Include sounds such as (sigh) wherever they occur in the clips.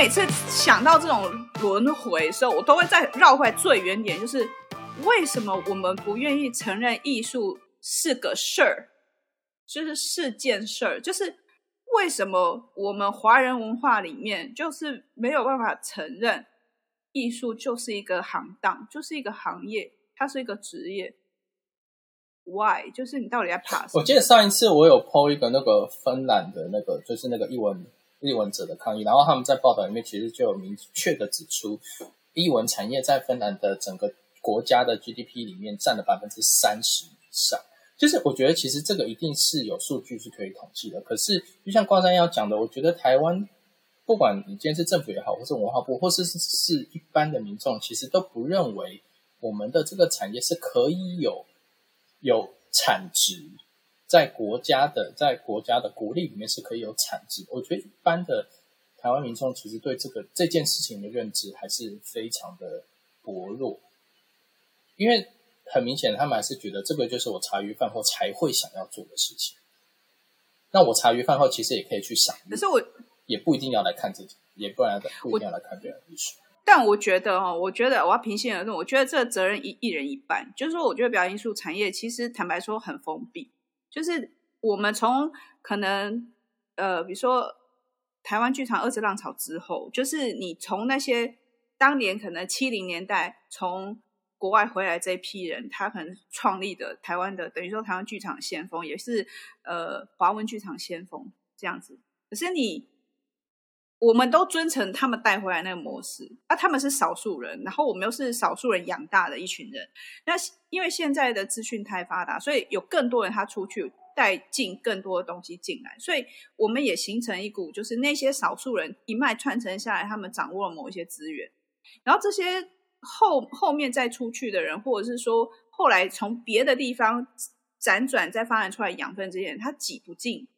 每次想到这种轮回的时候，我都会再绕回来最原点，就是为什么我们不愿意承认艺术是个事儿，就是是件事儿，就是为什么我们华人文化里面就是没有办法承认艺术就是一个行当，就是一个行业，它是一个职业。Why？就是你到底在怕什么？我记得上一次我有 po 一个那个芬兰的那个，就是那个一文艺文者的抗议，然后他们在报道里面其实就有明确的指出，艺文产业在芬兰的整个国家的 GDP 里面占了百分之三十以上。就是我觉得其实这个一定是有数据是可以统计的。可是就像挂山要讲的，我觉得台湾不管你今天是政府也好，或是文化部，或是是一般的民众，其实都不认为我们的这个产业是可以有。有产值，在国家的在国家的国力里面是可以有产值。我觉得一般的台湾民众其实对这个这件事情的认知还是非常的薄弱，因为很明显他们还是觉得这个就是我茶余饭后才会想要做的事情。那我茶余饭后其实也可以去想，可是我也不一定要来看自己，也不然不一定要来看别人的艺术。但我觉得哈，我觉得我要平心而论，我觉得这个责任一一人一半。就是说，我觉得表演艺术产业其实坦白说很封闭。就是我们从可能呃，比如说台湾剧场二次浪潮之后，就是你从那些当年可能七零年代从国外回来这一批人，他可能创立的台湾的等于说台湾剧场先锋，也是呃华文剧场先锋这样子。可是你。我们都遵从他们带回来那个模式，啊，他们是少数人，然后我们又是少数人养大的一群人。那因为现在的资讯太发达，所以有更多人他出去带进更多的东西进来，所以我们也形成一股，就是那些少数人一脉传承下来，他们掌握了某一些资源，然后这些后后面再出去的人，或者是说后来从别的地方辗转再发展出来养分这些人，他挤不进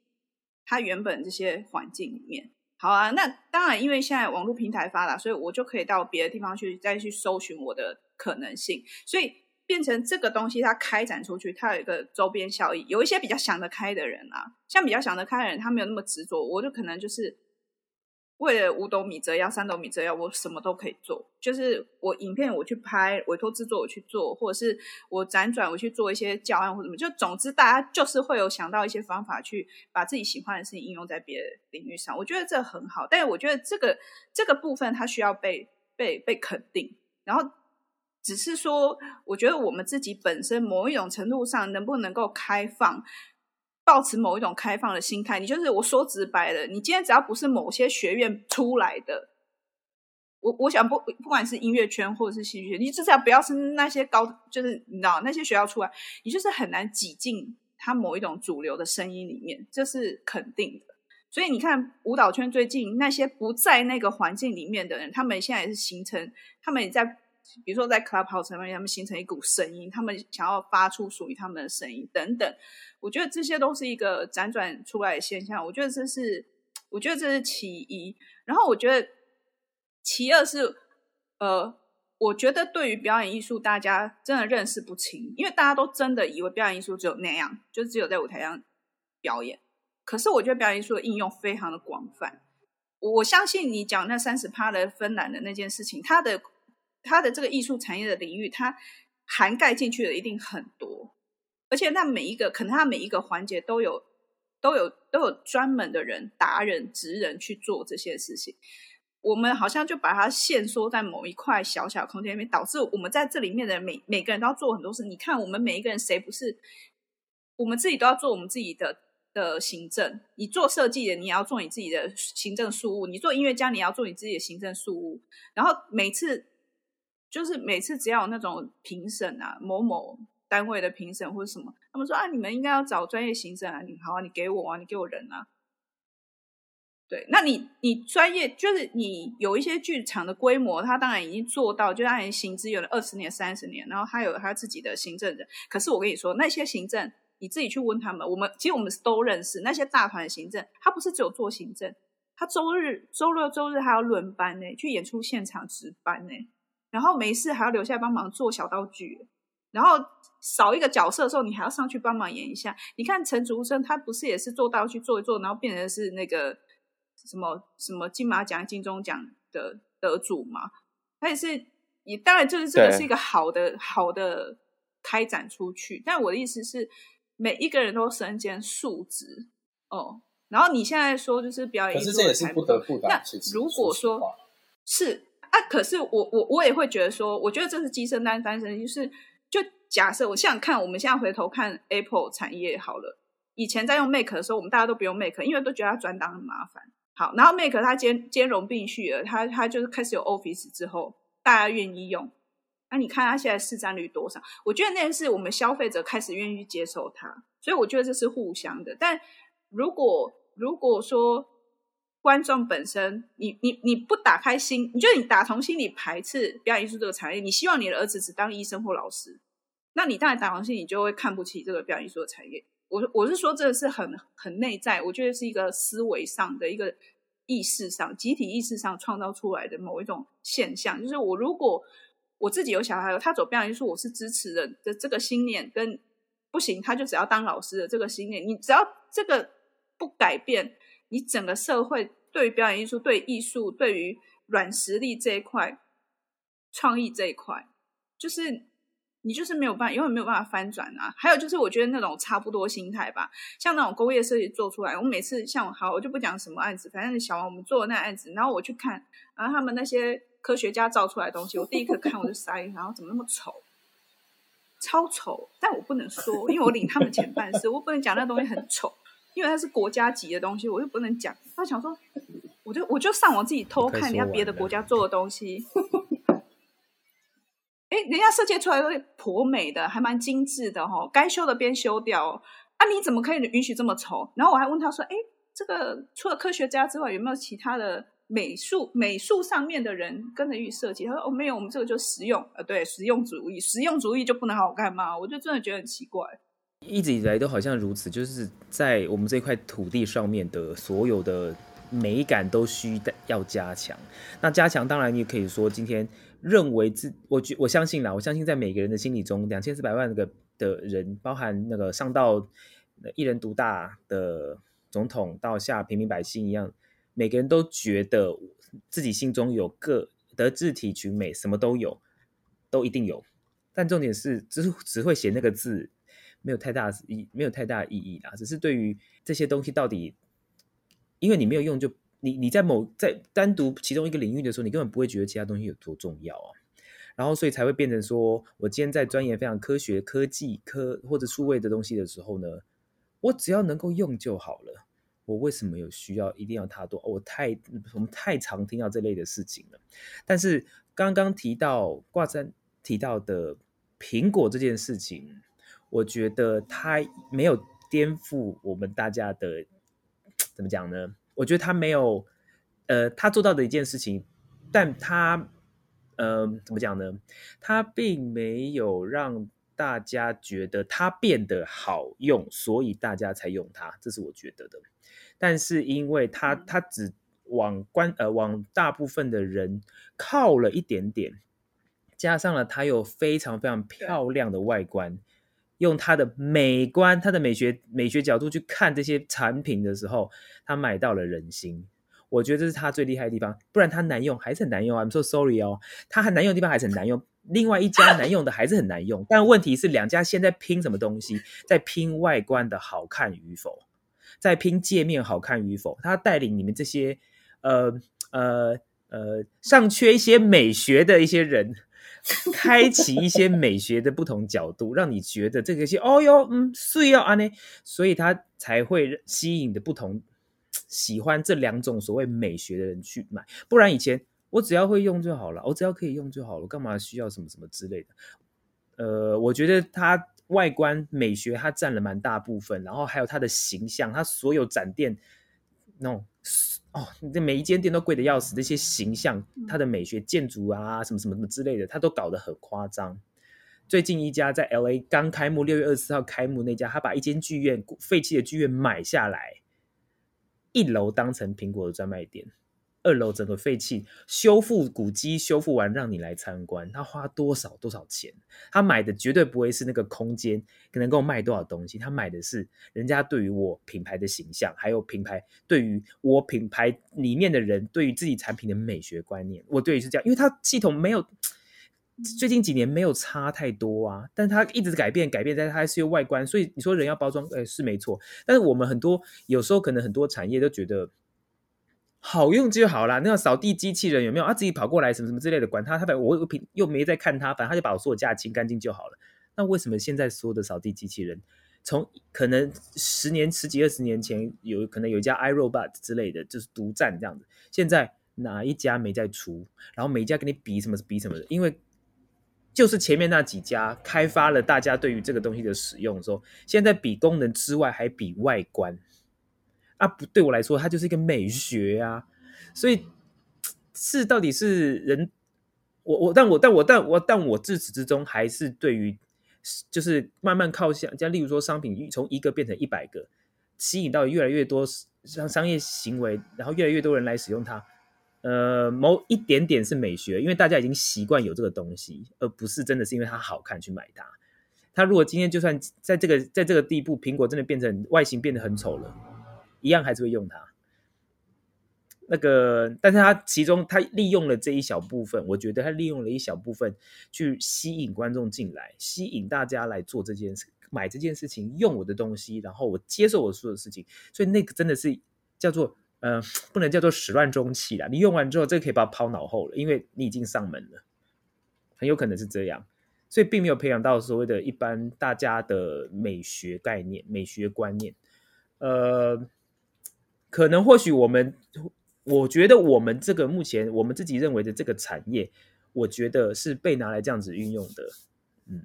他原本这些环境里面。好啊，那当然，因为现在网络平台发达，所以我就可以到别的地方去再去搜寻我的可能性，所以变成这个东西它开展出去，它有一个周边效益。有一些比较想得开的人啊，像比较想得开的人，他没有那么执着，我就可能就是。为了五斗米折腰，三斗米折腰，我什么都可以做。就是我影片我去拍，委托制作我去做，或者是我辗转我去做一些教案或者什么。就总之，大家就是会有想到一些方法去把自己喜欢的事情应用在别的领域上。我觉得这很好，但是我觉得这个这个部分它需要被被被肯定。然后只是说，我觉得我们自己本身某一种程度上能不能够开放。抱持某一种开放的心态，你就是我说直白的，你今天只要不是某些学院出来的，我我想不不管是音乐圈或者是戏剧圈，你至少不要是那些高，就是你知道那些学校出来，你就是很难挤进他某一种主流的声音里面，这是肯定的。所以你看舞蹈圈最近那些不在那个环境里面的人，他们现在也是形成，他们也在。比如说，在 Clubhouse 上面，他们形成一股声音，他们想要发出属于他们的声音等等。我觉得这些都是一个辗转出来的现象。我觉得这是，我觉得这是其一。然后我觉得其二是，呃，我觉得对于表演艺术，大家真的认识不清，因为大家都真的以为表演艺术只有那样，就只有在舞台上表演。可是我觉得表演艺术的应用非常的广泛。我相信你讲那三十趴的芬兰的那件事情，它的。它的这个艺术产业的领域，它涵盖进去的一定很多，而且那每一个可能它每一个环节都有都有都有专门的人、达人、职人去做这些事情。我们好像就把它限缩在某一块小小空间里面，导致我们在这里面的每每个人都要做很多事。你看，我们每一个人谁不是？我们自己都要做我们自己的的行政。你做设计的，你也要做你自己的行政事务；你做音乐家，你要做你自己的行政事务。然后每次。就是每次只要有那种评审啊，某某单位的评审或者什么，他们说啊，你们应该要找专业行政啊，你好啊，你给我啊，你给我人啊。对，那你你专业就是你有一些剧场的规模，他当然已经做到，就按行之有了二十年、三十年，然后他有他自己的行政人。可是我跟你说，那些行政你自己去问他们，我们其实我们都认识那些大团行政，他不是只有做行政，他周日、周六、周日还要轮班呢，去演出现场值班呢。然后没事还要留下来帮忙做小道具，然后少一个角色的时候，你还要上去帮忙演一下。你看陈竹生，他不是也是做道具做一做，然后变成是那个什么什么金马奖、金钟奖的得主嘛，他也是，也当然就是这个是一个好的好的开展出去。但我的意思是，每一个人都身兼数职哦。然后你现在说就是表演艺术，可是这也是不得不的。那如果，说是啊，可是我我我也会觉得说，我觉得这是鸡生蛋，蛋生，就是就假设我想看，我们现在回头看 Apple 产业好了。以前在用 Mac 的时候，我们大家都不用 Mac，因为都觉得它转档很麻烦。好，然后 Mac 它兼兼容并蓄了，它它就是开始有 Office 之后，大家愿意用。那、你看它现在市占率多少？我觉得那件事我们消费者开始愿意接受它，所以我觉得这是互相的。但如果如果说观众本身，你你你不打开心，你觉得你打从心里排斥表演艺术这个产业，你希望你的儿子只当医生或老师，那你当然打从心里就会看不起这个表演艺术的产业。我我是说，这个是很很内在，我觉得是一个思维上的一个意识上、集体意识上创造出来的某一种现象。就是我如果我自己有小孩，他走表演艺术，我是支持的的这个信念，跟不行，他就只要当老师的这个信念，你只要这个不改变，你整个社会对于表演艺术、对艺术、对于软实力这一块、创意这一块，就是。你就是没有办法，永远没有办法翻转啊！还有就是，我觉得那种差不多心态吧，像那种工业设计做出来，我每次像我好，我就不讲什么案子，反正小王我们做的那案子，然后我去看，然后他们那些科学家造出来的东西，我第一个看我就傻眼，然后怎么那么丑，超丑！但我不能说，因为我领他们钱办事，我不能讲那东西很丑，因为它是国家级的东西，我又不能讲。他想说，我就我就上网自己偷看人家别的国家做的东西。哎，人家设计出来都颇美的，还蛮精致的哈、哦，该修的边修掉。啊，你怎么可以允许这么丑？然后我还问他说：“哎，这个除了科学家之外，有没有其他的美术美术上面的人跟着去设计？”他说：“哦，没有，我们这个就实用。呃，对，实用主义，实用主义就不能好看吗？”我就真的觉得很奇怪。一直以来都好像如此，就是在我们这块土地上面的所有的美感都需要加强。那加强，当然你也可以说今天。认为自我觉我相信啦，我相信在每个人的心里中，两千四百万个的人，包含那个上到一人独大的总统，到下平民百姓一样，每个人都觉得自己心中有个德智体群美，什么都有，都一定有。但重点是，只只会写那个字，没有太大意，没有太大意义啦。只是对于这些东西到底，因为你没有用就。你你在某在单独其中一个领域的时候，你根本不会觉得其他东西有多重要啊，然后所以才会变成说，我今天在钻研非常科学、科技、科或者数位的东西的时候呢，我只要能够用就好了。我为什么有需要一定要它多？我太我们太常听到这类的事情了。但是刚刚提到挂山提到的苹果这件事情，我觉得它没有颠覆我们大家的怎么讲呢？我觉得他没有，呃，他做到的一件事情，但他，呃，怎么讲呢？他并没有让大家觉得它变得好用，所以大家才用它，这是我觉得的。但是因为它它只往关呃往大部分的人靠了一点点，加上了它有非常非常漂亮的外观。用他的美观、他的美学、美学角度去看这些产品的时候，他买到了人心。我觉得这是他最厉害的地方。不然他难用还是很难用。I'm so sorry 哦，他很难用的地方还是很难用。另外一家难用的还是很难用。但问题是，两家现在拼什么东西？在拼外观的好看与否，在拼界面好看与否。他带领你们这些呃呃呃尚缺一些美学的一些人。(laughs) 开启一些美学的不同角度，让你觉得这个是哦哟，嗯，是要安呢，所以他才会吸引的不同喜欢这两种所谓美学的人去买。不然以前我只要会用就好了，我只要可以用就好了，干嘛需要什么什么之类的？呃，我觉得它外观美学它占了蛮大部分，然后还有它的形象，它所有展店那种。哦，你这每一间店都贵的要死，这些形象、它的美学、建筑啊，什么什么什么之类的，它都搞得很夸张。最近一家在 LA 刚开幕，六月二十四号开幕那家，他把一间剧院废弃的剧院买下来，一楼当成苹果的专卖店，二楼整个废弃，修复古迹，修复完让你来参观，他花多少多少钱？他买的绝对不会是那个空间能够卖多少东西，他买的是人家对于我品牌的形象，还有品牌对于我品牌里面的人对于自己产品的美学观念。我对于是这样，因为它系统没有最近几年没有差太多啊，但它一直改变改变，在它是有外观。所以你说人要包装，哎，是没错。但是我们很多有时候可能很多产业都觉得。好用就好啦，那扫地机器人有没有？啊、自己跑过来什么什么之类的，管他，他把我又平又没在看他，反正他就把我所有家清干净就好了。那为什么现在所有的扫地机器人，从可能十年、十几、二十年前有可能有一家 iRobot 之类的，就是独占这样子，现在哪一家没在出？然后每一家跟你比什么比什么的，因为就是前面那几家开发了大家对于这个东西的使用的时候，现在比功能之外还比外观。啊，不对我来说，它就是一个美学啊，所以是到底是人，我我但我但我但我但我自始至终还是对于，就是慢慢靠向，像例如说商品从一个变成一百个，吸引到越来越多商商业行为，然后越来越多人来使用它，呃，某一点点是美学，因为大家已经习惯有这个东西，而不是真的是因为它好看去买它。它如果今天就算在这个在这个地步，苹果真的变成外形变得很丑了。一样还是会用它，那个，但是它其中它利用了这一小部分，我觉得它利用了一小部分去吸引观众进来，吸引大家来做这件事，买这件事情，用我的东西，然后我接受我说的事情，所以那个真的是叫做呃，不能叫做始乱终弃啦。你用完之后，这个可以把它抛脑后了，因为你已经上门了，很有可能是这样，所以并没有培养到所谓的一般大家的美学概念、美学观念，呃。可能或许我们，我觉得我们这个目前我们自己认为的这个产业，我觉得是被拿来这样子运用的，嗯，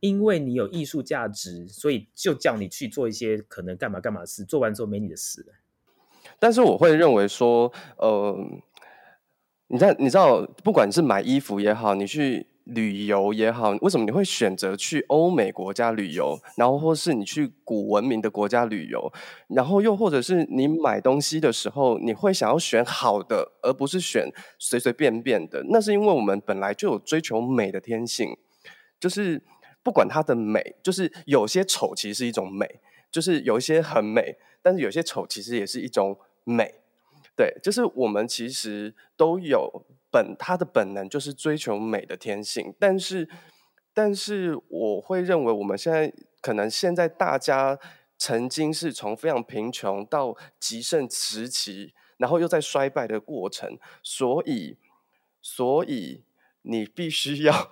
因为你有艺术价值，所以就叫你去做一些可能干嘛干嘛的事，做完之后没你的事。但是我会认为说，呃，你在你知道，不管是买衣服也好，你去。旅游也好，为什么你会选择去欧美国家旅游？然后或是你去古文明的国家旅游？然后又或者是你买东西的时候，你会想要选好的，而不是选随随便便的？那是因为我们本来就有追求美的天性，就是不管它的美，就是有些丑其实是一种美，就是有一些很美，但是有些丑其实也是一种美。对，就是我们其实都有。本他的本能就是追求美的天性，但是，但是我会认为我们现在可能现在大家曾经是从非常贫穷到极盛时期，然后又在衰败的过程，所以，所以你必须要，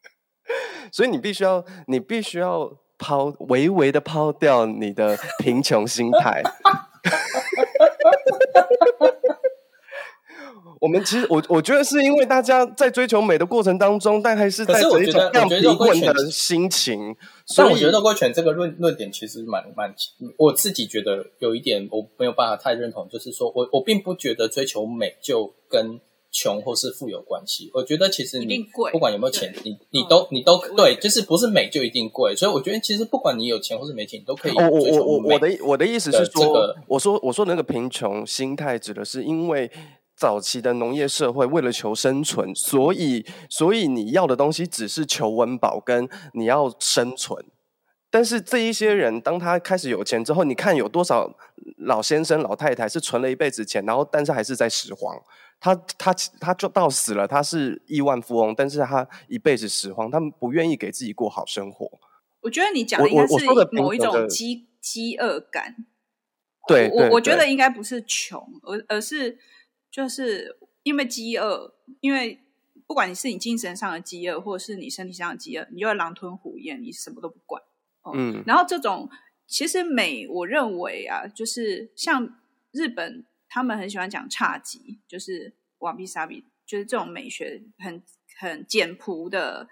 (laughs) 所以你必须要，你必须要抛，微微的抛掉你的贫穷心态。(laughs) 我们其实，我我觉得是因为大家在追求美的过程当中，但还是在这一种这样贫困的心情。所以我觉得肉桂犬这个论论点其实蛮蛮，我自己觉得有一点我没有办法太认同，就是说我我并不觉得追求美就跟穷或是富有关系。我觉得其实你不管有没有钱，你你都你都对，就是不是美就一定贵。所以我觉得其实不管你有钱或是没钱，你都可以追求美。我我我我的我的意思是说，我说我说那个贫穷心态指的是因为。早期的农业社会为了求生存，所以所以你要的东西只是求温饱跟你要生存。但是这一些人，当他开始有钱之后，你看有多少老先生老太太是存了一辈子钱，然后但是还是在拾荒。他他他就到死了，他是亿万富翁，但是他一辈子拾荒，他们不愿意给自己过好生活。我觉得你讲的应该是某一种饥饥饿感。对，我我觉得应该不是穷，而而是。就是因为饥饿，因为不管你是你精神上的饥饿，或者是你身体上的饥饿，你就会狼吞虎咽，你什么都不管。哦、嗯，然后这种其实美，我认为啊，就是像日本，他们很喜欢讲侘寂，就是瓦比萨比，就是这种美学很很简朴的。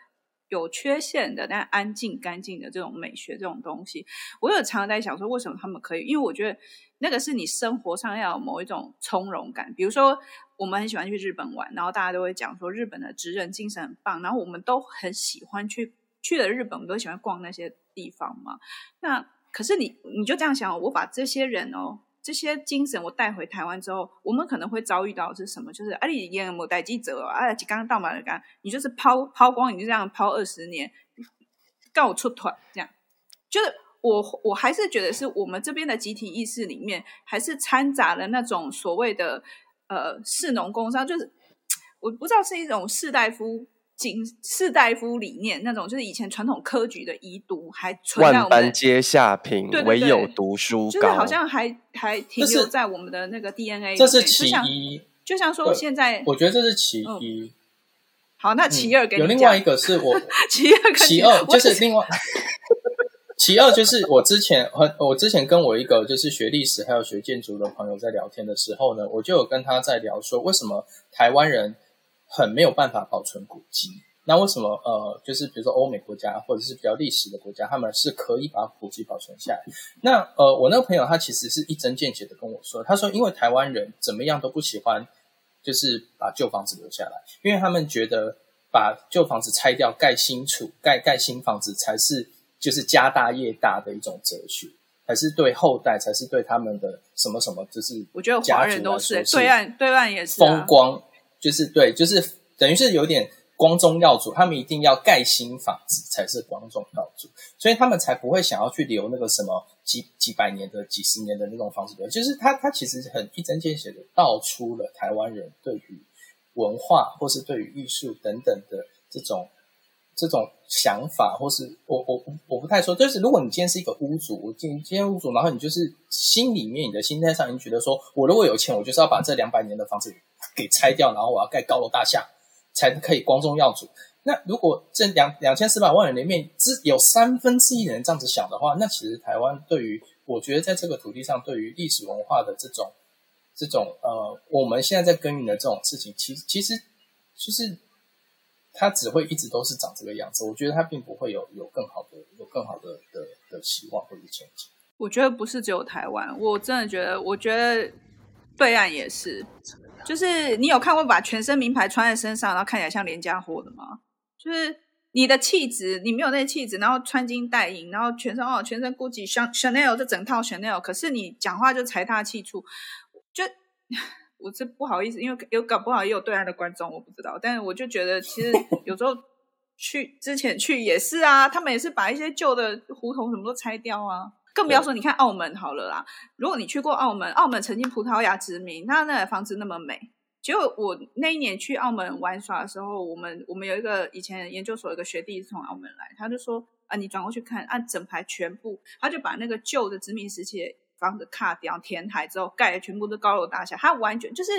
有缺陷的，但安静干净的这种美学，这种东西，我有常常在想说，为什么他们可以？因为我觉得那个是你生活上要有某一种从容感。比如说，我们很喜欢去日本玩，然后大家都会讲说日本的职人精神很棒，然后我们都很喜欢去去了日本，我们都喜欢逛那些地方嘛。那可是你你就这样想，我把这些人哦这些精神我带回台湾之后，我们可能会遭遇到是什么？就是啊，你演某代记者啊，刚刚到满了刚，你就是抛抛光，你就这样抛二十年，告我出团这样。就是我我还是觉得是我们这边的集体意识里面，还是掺杂了那种所谓的呃士农工商，就是我不知道是一种士大夫。经士大夫理念那种，就是以前传统科举的遗毒还存在我们。万般皆下品，对对对，唯有读书高。就是好像还还停留在我们的那个 DNA。这是其一，就像说现在，我觉得这是其一。嗯、好，那其二给你、嗯、有另外一个是我 (laughs) 其二，其二就是另外，其二就是我之前和我之前跟我一个就是学历史还有学建筑的朋友在聊天的时候呢，我就有跟他在聊说，为什么台湾人。很没有办法保存古迹，那为什么呃，就是比如说欧美国家或者是比较历史的国家，他们是可以把古迹保存下来？那呃，我那个朋友他其实是一针见血的跟我说，他说因为台湾人怎么样都不喜欢，就是把旧房子留下来，因为他们觉得把旧房子拆掉盖新厝，盖盖新房子才是就是家大业大的一种哲学，还是对后代，才是对他们的什么什么，就是我觉得华人都是对岸对岸也是风光。就是对，就是等于是有点光宗耀祖，他们一定要盖新房子才是光宗耀祖，所以他们才不会想要去留那个什么几几百年的、几十年的那种房子。就是他他其实很一针见血的道出了台湾人对于文化或是对于艺术等等的这种这种想法，或是我我我不太说，就是如果你今天是一个屋主，我今今天屋主，然后你就是心里面你的心态上，你觉得说我如果有钱，我就是要把这两百年的房子。给拆掉，然后我要盖高楼大厦，才可以光宗耀祖。那如果这两两千四百万人里面只有三分之一人这样子想的话，那其实台湾对于我觉得在这个土地上，对于历史文化的这种这种呃，我们现在在耕耘的这种事情，其实其实就是它只会一直都是长这个样子。我觉得它并不会有有更好的有更好的的的希望或者前景。我觉得不是只有台湾，我真的觉得，我觉得对岸也是。就是你有看过把全身名牌穿在身上，然后看起来像廉价货的吗？就是你的气质，你没有那气质，然后穿金戴银，然后全身哦，全身 Gucci、Chanel 这整套 Chanel，可是你讲话就财大气粗，就我这不好意思，因为有搞不好也有对岸的观众，我不知道，但是我就觉得其实 (laughs) 有时候去之前去也是啊，他们也是把一些旧的胡同什么都拆掉啊。更不要说，你看澳门好了啦。如果你去过澳门，澳门曾经葡萄牙殖民，那那房子那么美。结果我那一年去澳门玩耍的时候，我们我们有一个以前研究所有一个学弟是从澳门来，他就说啊，你转过去看，按、啊、整排全部，他就把那个旧的殖民时期房子卡掉，填海之后盖的全部都高楼大厦，它完全就是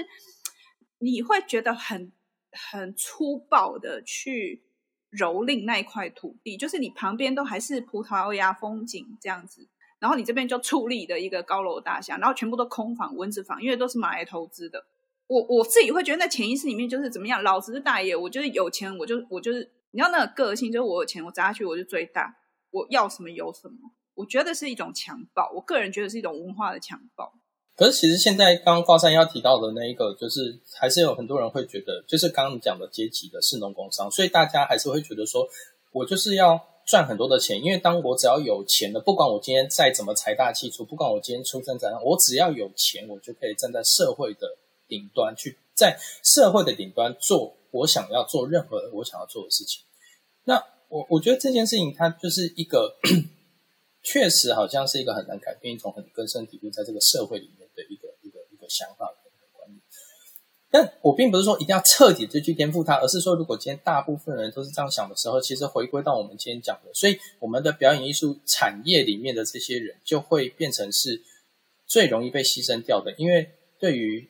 你会觉得很很粗暴的去蹂躏那一块土地，就是你旁边都还是葡萄牙风景这样子。然后你这边就矗立的一个高楼大厦，然后全部都空房、蚊子房，因为都是买来投资的。我我自己会觉得，那潜意识里面就是怎么样，老子是大爷，我就是有钱，我就我就是，你知道那个个性，就是我有钱，我砸下去我就最大，我要什么有什么。我觉得是一种强暴，我个人觉得是一种文化的强暴。可是其实现在刚刚挂山要提到的那一个，就是还是有很多人会觉得，就是刚刚你讲的阶级的士农工商，所以大家还是会觉得说，我就是要。赚很多的钱，因为当我只要有钱了，不管我今天再怎么财大气粗，不管我今天出身怎样，我只要有钱，我就可以站在社会的顶端去，在社会的顶端做我想要做任何我想要做的事情。那我我觉得这件事情它就是一个，确实好像是一个很难改变一种很根深蒂固在这个社会里面的一个一个一个想法。但我并不是说一定要彻底的去颠覆它，而是说，如果今天大部分人都是这样想的时候，其实回归到我们今天讲的，所以我们的表演艺术产业里面的这些人，就会变成是最容易被牺牲掉的。因为对于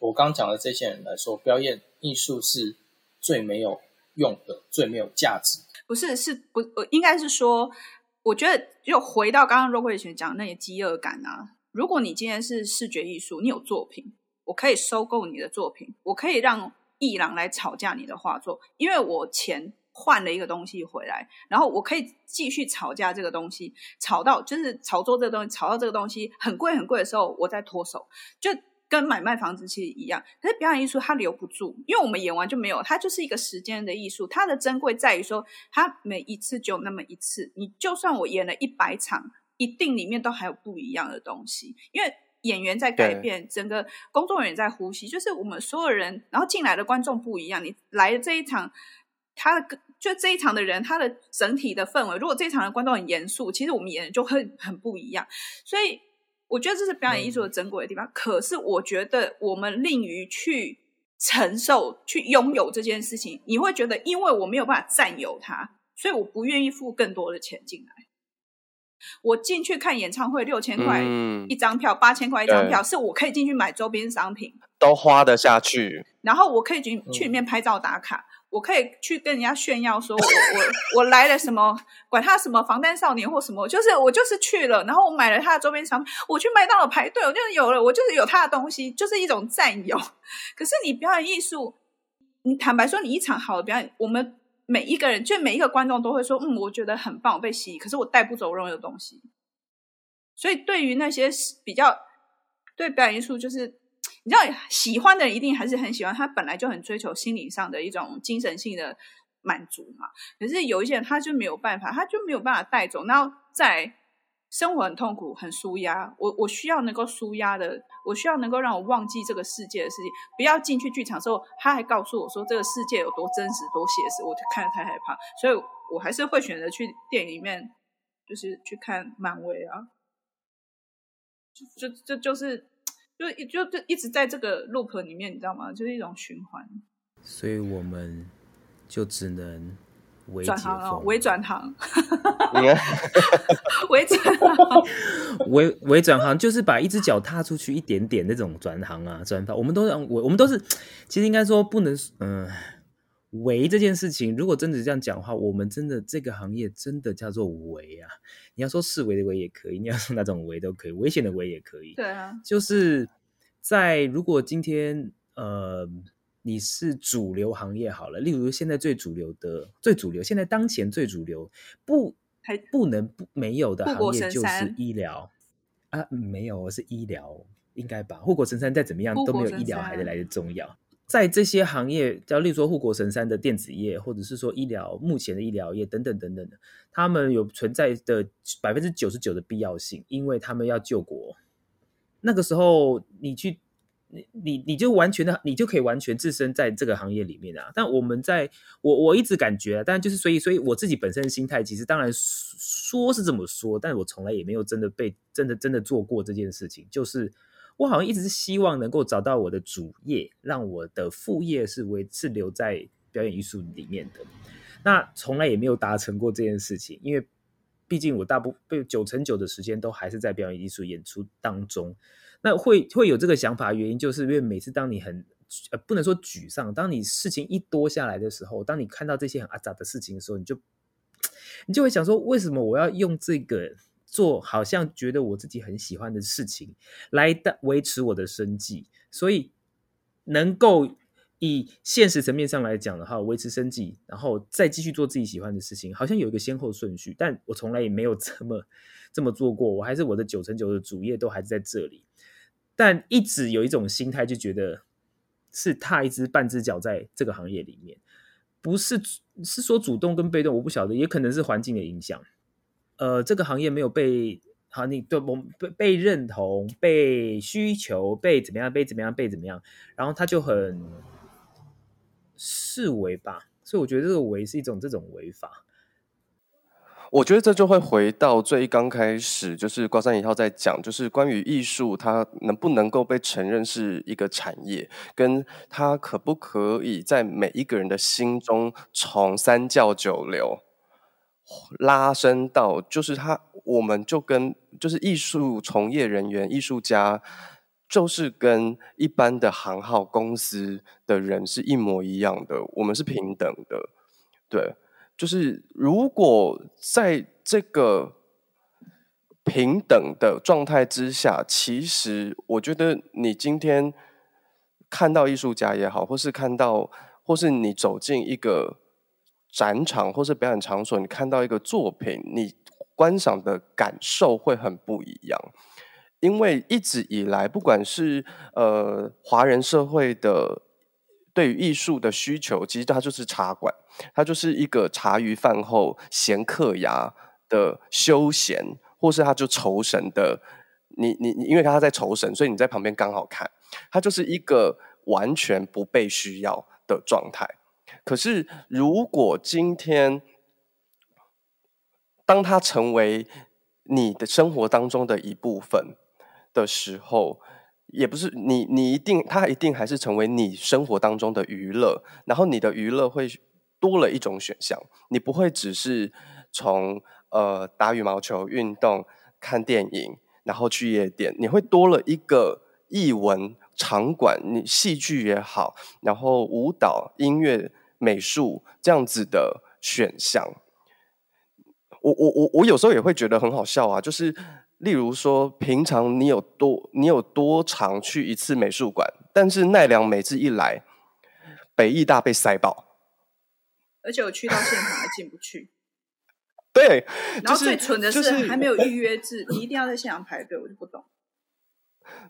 我刚讲的这些人来说，表演艺术是最没有用的、最没有价值。不是，是不，应该是说，我觉得就回到刚刚若慧以前讲的那些饥饿感啊。如果你今天是视觉艺术，你有作品。我可以收购你的作品，我可以让艺廊来吵架你的画作，因为我钱换了一个东西回来，然后我可以继续吵架这个东西，吵到就是炒作这个东西，炒到这个东西很贵很贵的时候，我再脱手，就跟买卖房子其实一样。可是表演艺术它留不住，因为我们演完就没有，它就是一个时间的艺术，它的珍贵在于说，它每一次就那么一次，你就算我演了一百场，一定里面都还有不一样的东西，因为。演员在改变，整个工作人员在呼吸，就是我们所有人，然后进来的观众不一样。你来的这一场，他的就这一场的人，他的整体的氛围，如果这一场的观众很严肃，其实我们演的就会很不一样。所以我觉得这是表演艺术的珍贵的地方。嗯、可是我觉得我们吝于去承受、去拥有这件事情，你会觉得，因为我没有办法占有它，所以我不愿意付更多的钱进来。我进去看演唱会六千块一张票，八千块一张票，是我可以进去买周边商品，都花得下去。然后我可以去去里面拍照打卡，嗯、我可以去跟人家炫耀说我我我来了什么，管他什么防弹少年或什么，就是我就是去了，然后我买了他的周边商品，我去麦当劳排队，我就是有了，我就是有他的东西，就是一种占有。可是你表演艺术，你坦白说，你一场好的表演，我们。每一个人，就每一个观众都会说：“嗯，我觉得很棒，我被吸引。”可是我带不走任何东西。所以，对于那些比较对表演艺术，就是你知道喜欢的人，一定还是很喜欢。他本来就很追求心理上的一种精神性的满足嘛。可是有一些人，他就没有办法，他就没有办法带走。然后在生活很痛苦，很舒压。我我需要能够舒压的，我需要能够让我忘记这个世界的事情。不要进去剧场的时候，他还告诉我说这个世界有多真实、多写实，我就看得太害怕。所以我还是会选择去电影里面，就是去看漫威啊。就就就就是就就就一直在这个 loop 里面，你知道吗？就是一种循环。所以我们就只能。转行了，微转行，(laughs) 微转行，微微转行就是把一只脚踏出去一点点那种转行啊，转行。我们都是我我们都是，其实应该说不能，嗯、呃，微这件事情，如果真的这样讲的话，我们真的这个行业真的叫做微啊。你要说视为的微也可以，你要说那种微都可以，危险的危也可以。对啊，就是在如果今天呃。你是主流行业好了，例如现在最主流的、最主流，现在当前最主流不还不能不没有的行业就是医疗啊，没有是医疗应该吧？护国神山再怎么样都没有医疗还得来的重要。在这些行业，叫例如说护国神山的电子业，或者是说医疗目前的医疗业等等等等的，他们有存在的百分之九十九的必要性，因为他们要救国。那个时候你去。你你你就完全的，你就可以完全置身在这个行业里面啊！但我们在，我我一直感觉啊，但就是所以所以我自己本身的心态，其实当然说是这么说，但我从来也没有真的被真的真的做过这件事情。就是我好像一直是希望能够找到我的主业，让我的副业是维是留在表演艺术里面的。那从来也没有达成过这件事情，因为毕竟我大部分九成九的时间都还是在表演艺术演出当中。那会会有这个想法原因，就是因为每次当你很呃不能说沮丧，当你事情一多下来的时候，当你看到这些很阿杂的事情的时候，你就 (tsk) 你就会想说，为什么我要用这个做好像觉得我自己很喜欢的事情来维持我的生计？所以能够以现实层面上来讲的话，维持生计，然后再继续做自己喜欢的事情，好像有一个先后顺序，但我从来也没有这么这么做过，我还是我的九成九的主业都还是在这里。但一直有一种心态，就觉得是踏一只半只脚在这个行业里面，不是是说主动跟被动，我不晓得，也可能是环境的影响。呃，这个行业没有被好，你对我被被认同、被需求、被怎么样、被怎么样、被怎么样，然后他就很视为吧，所以我觉得这个为是一种这种违法。我觉得这就会回到最刚开始，就是高山一号在讲，就是关于艺术它能不能够被承认是一个产业，跟它可不可以在每一个人的心中从三教九流拉伸到，就是他，我们就跟就是艺术从业人员、艺术家，就是跟一般的行号公司的人是一模一样的，我们是平等的，对。就是如果在这个平等的状态之下，其实我觉得你今天看到艺术家也好，或是看到，或是你走进一个展场或是表演场所，你看到一个作品，你观赏的感受会很不一样。因为一直以来，不管是呃华人社会的。对于艺术的需求，其实它就是茶馆，它就是一个茶余饭后闲嗑牙的休闲，或是它就愁神的你你你，因为他在愁神，所以你在旁边刚好看，他就是一个完全不被需要的状态。可是如果今天，当它成为你的生活当中的一部分的时候，也不是你，你一定，它一定还是成为你生活当中的娱乐。然后你的娱乐会多了一种选项，你不会只是从呃打羽毛球、运动、看电影，然后去夜店，你会多了一个艺文场馆，你戏剧也好，然后舞蹈、音乐、美术这样子的选项。我我我我有时候也会觉得很好笑啊，就是例如说，平常你有多你有多常去一次美术馆，但是奈良每次一来，北艺大被塞爆，而且我去到现场还进不去。对，然后最蠢的是还没有预约制，你一定要在现场排队，我就不懂。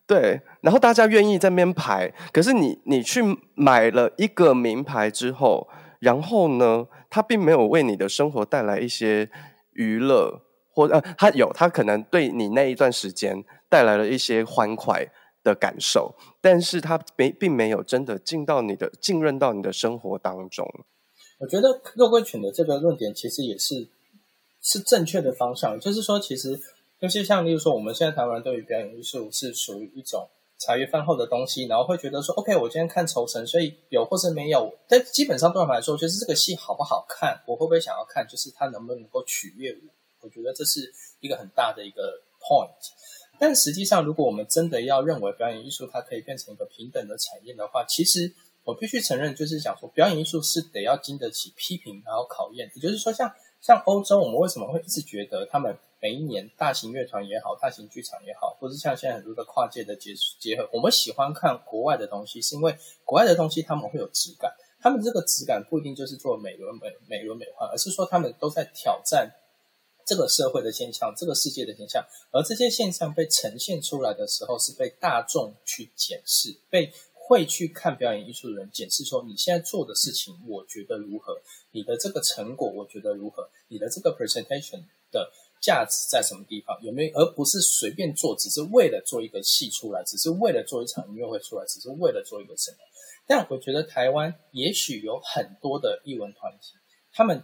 对，然后大家愿意在那边排，可是你你去买了一个名牌之后，然后呢，他并没有为你的生活带来一些。娱乐或呃，他有他可能对你那一段时间带来了一些欢快的感受，但是他没并没有真的进到你的浸润到你的生活当中。我觉得肉桂犬的这个论点其实也是是正确的方向，就是说，其实尤其像例如说，我们现在台湾人对于表演艺术是属于一种茶余饭后的东西，然后会觉得说，OK，我今天看酬神，所以有或是没有，但基本上对我们来说，就是这个戏好不好看，我会不会想要看，就是它能不能够取悦我。我觉得这是一个很大的一个 point。但实际上，如果我们真的要认为表演艺术它可以变成一个平等的产业的话，其实我必须承认，就是讲说表演艺术是得要经得起批评，然后考验。也就是说，像像欧洲，我们为什么会一直觉得他们？每一年，大型乐团也好，大型剧场也好，或是像现在很多的跨界的结结合，我们喜欢看国外的东西，是因为国外的东西他们会有质感，他们这个质感不一定就是做美轮美美轮美奂，而是说他们都在挑战这个社会的现象，这个世界的现象，而这些现象被呈现出来的时候，是被大众去检视，被会去看表演艺术的人检视说，你现在做的事情，我觉得如何？你的这个成果，我觉得如何？你的这个 presentation 的。价值在什么地方？有没有？而不是随便做，只是为了做一个戏出来，只是为了做一场音乐会出来，只是为了做一个什么？但我觉得台湾也许有很多的艺文团体，他们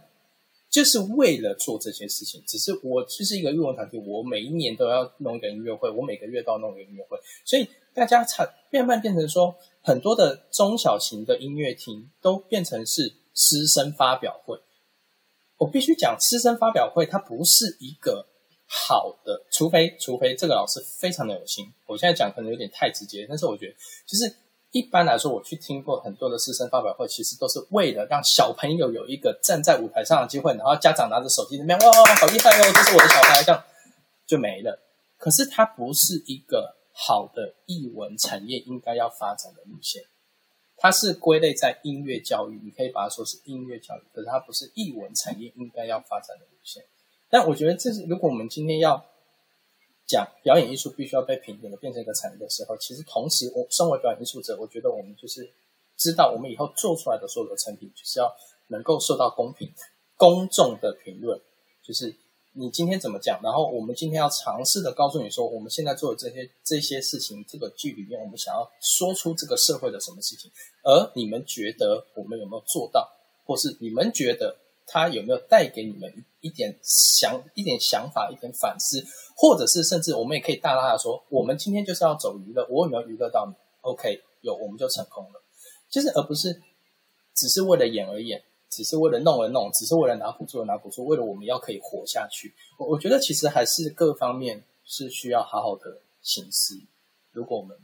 就是为了做这些事情。只是我就是一个艺文团体，我每一年都要弄一个音乐会，我每个月都要弄一个音乐会，所以大家才慢慢变成说，很多的中小型的音乐厅都变成是师生发表会。我必须讲，师生发表会它不是一个好的，除非除非这个老师非常的有心。我现在讲可能有点太直接，但是我觉得，就是一般来说，我去听过很多的师生发表会，其实都是为了让小朋友有一个站在舞台上的机会，然后家长拿着手机那边哇，好厉害哦，这是我的小孩，这样就没了。可是它不是一个好的艺文产业应该要发展的路线。它是归类在音乐教育，你可以把它说是音乐教育，可是它不是艺文产业应该要发展的路线。但我觉得，这是如果我们今天要讲表演艺术必须要被平等的变成一个产业的时候，其实同时，我身为表演艺术者，我觉得我们就是知道，我们以后做出来的所有的成品，就是要能够受到公平、公众的评论，就是。你今天怎么讲？然后我们今天要尝试的告诉你说，我们现在做的这些这些事情，这个剧里面我们想要说出这个社会的什么事情，而你们觉得我们有没有做到，或是你们觉得他有没有带给你们一点想一点想法、一点反思，或者是甚至我们也可以大大的说，我们今天就是要走娱乐，我有没有娱乐到你？OK，有，我们就成功了。就是而不是只是为了演而演。只是为了弄而弄，只是为了拿补助而拿补助，为了我们要可以活下去。我我觉得其实还是各方面是需要好好的省思。如果我们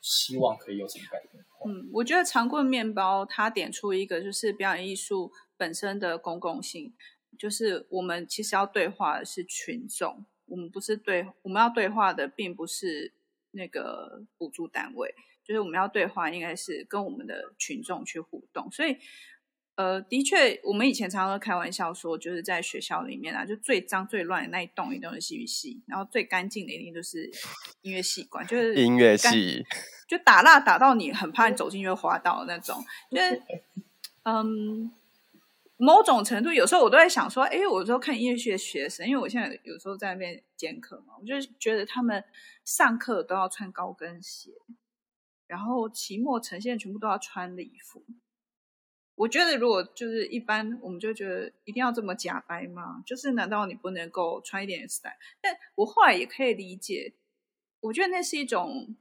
希望可以有什么改变，嗯，我觉得长棍面包它点出一个就是表演艺术本身的公共性，就是我们其实要对话的是群众，我们不是对，我们要对话的并不是那个补助单位，就是我们要对话应该是跟我们的群众去互动，所以。呃，的确，我们以前常常开玩笑说，就是在学校里面啊，就最脏最乱的那一栋一栋是戏剧系，然后最干净的一定就是音乐系馆，就是音乐系，就打蜡打到你很怕你走进去滑倒的那种。就是，嗯，某种程度，有时候我都在想说，哎，我有时候看音乐系的学生，因为我现在有时候在那边兼课嘛，我就觉得他们上课都要穿高跟鞋，然后期末呈现全部都要穿礼服。我觉得如果就是一般，我们就觉得一定要这么假白吗？就是难道你不能够穿一点 style？但我后来也可以理解，我觉得那是一种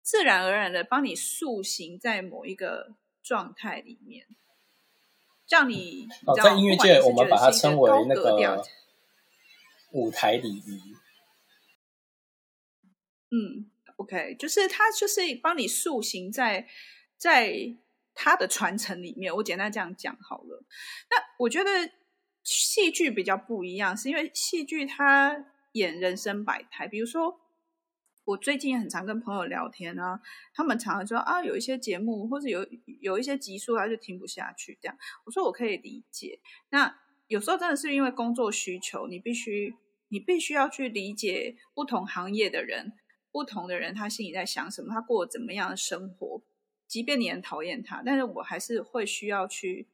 自然而然的帮你塑形在某一个状态里面。让你，哦，在音乐界，我们把它称为那个舞台礼仪。嗯，OK，就是它就是帮你塑形在在它的传承里面。我简单这样讲好了。那我觉得戏剧比较不一样，是因为戏剧它演人生百态，比如说。我最近很常跟朋友聊天啊，他们常常说啊，有一些节目或者有有一些集数，他就听不下去。这样，我说我可以理解。那有时候真的是因为工作需求，你必须你必须要去理解不同行业的人，不同的人他心里在想什么，他过怎么样的生活。即便你很讨厌他，但是我还是会需要去。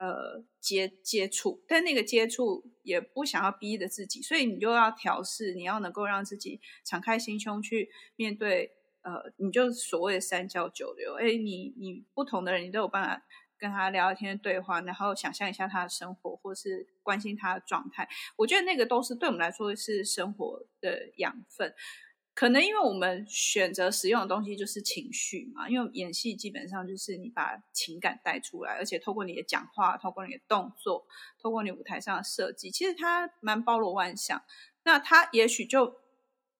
呃，接接触，但那个接触也不想要逼着自己，所以你就要调试，你要能够让自己敞开心胸去面对。呃，你就所谓的三教九流，哎，你你不同的人，你都有办法跟他聊聊天对话，然后想象一下他的生活，或是关心他的状态。我觉得那个都是对我们来说是生活的养分。可能因为我们选择使用的东西就是情绪嘛，因为演戏基本上就是你把情感带出来，而且透过你的讲话，透过你的动作，透过你舞台上的设计，其实它蛮包罗万象。那它也许就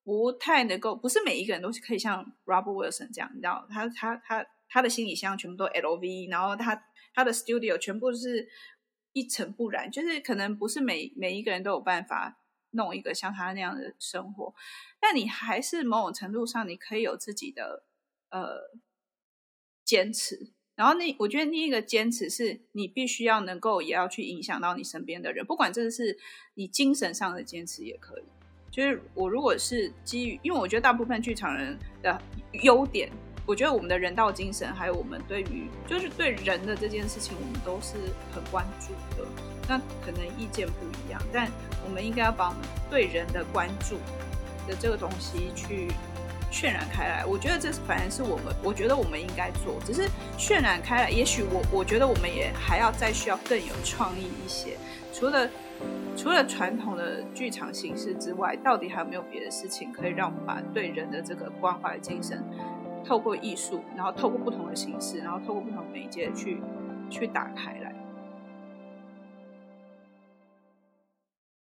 不太能够，不是每一个人都是可以像 Robert Wilson 这样，你知道，他他他他的行李箱全部都 LV，然后他他的 studio 全部是一尘不染，就是可能不是每每一个人都有办法。弄一个像他那样的生活，但你还是某种程度上，你可以有自己的呃坚持。然后那我觉得另一个坚持是你必须要能够也要去影响到你身边的人，不管这是你精神上的坚持也可以。就是我如果是基于，因为我觉得大部分剧场人的优点。我觉得我们的人道精神，还有我们对于就是对人的这件事情，我们都是很关注的。那可能意见不一样，但我们应该要把我们对人的关注的这个东西去渲染开来。我觉得这反而是我们，我觉得我们应该做。只是渲染开来，也许我我觉得我们也还要再需要更有创意一些。除了除了传统的剧场形式之外，到底还有没有别的事情可以让我们把对人的这个关怀精神？透过艺术，然后透过不同的形式，然后透过不同媒介去去打开来。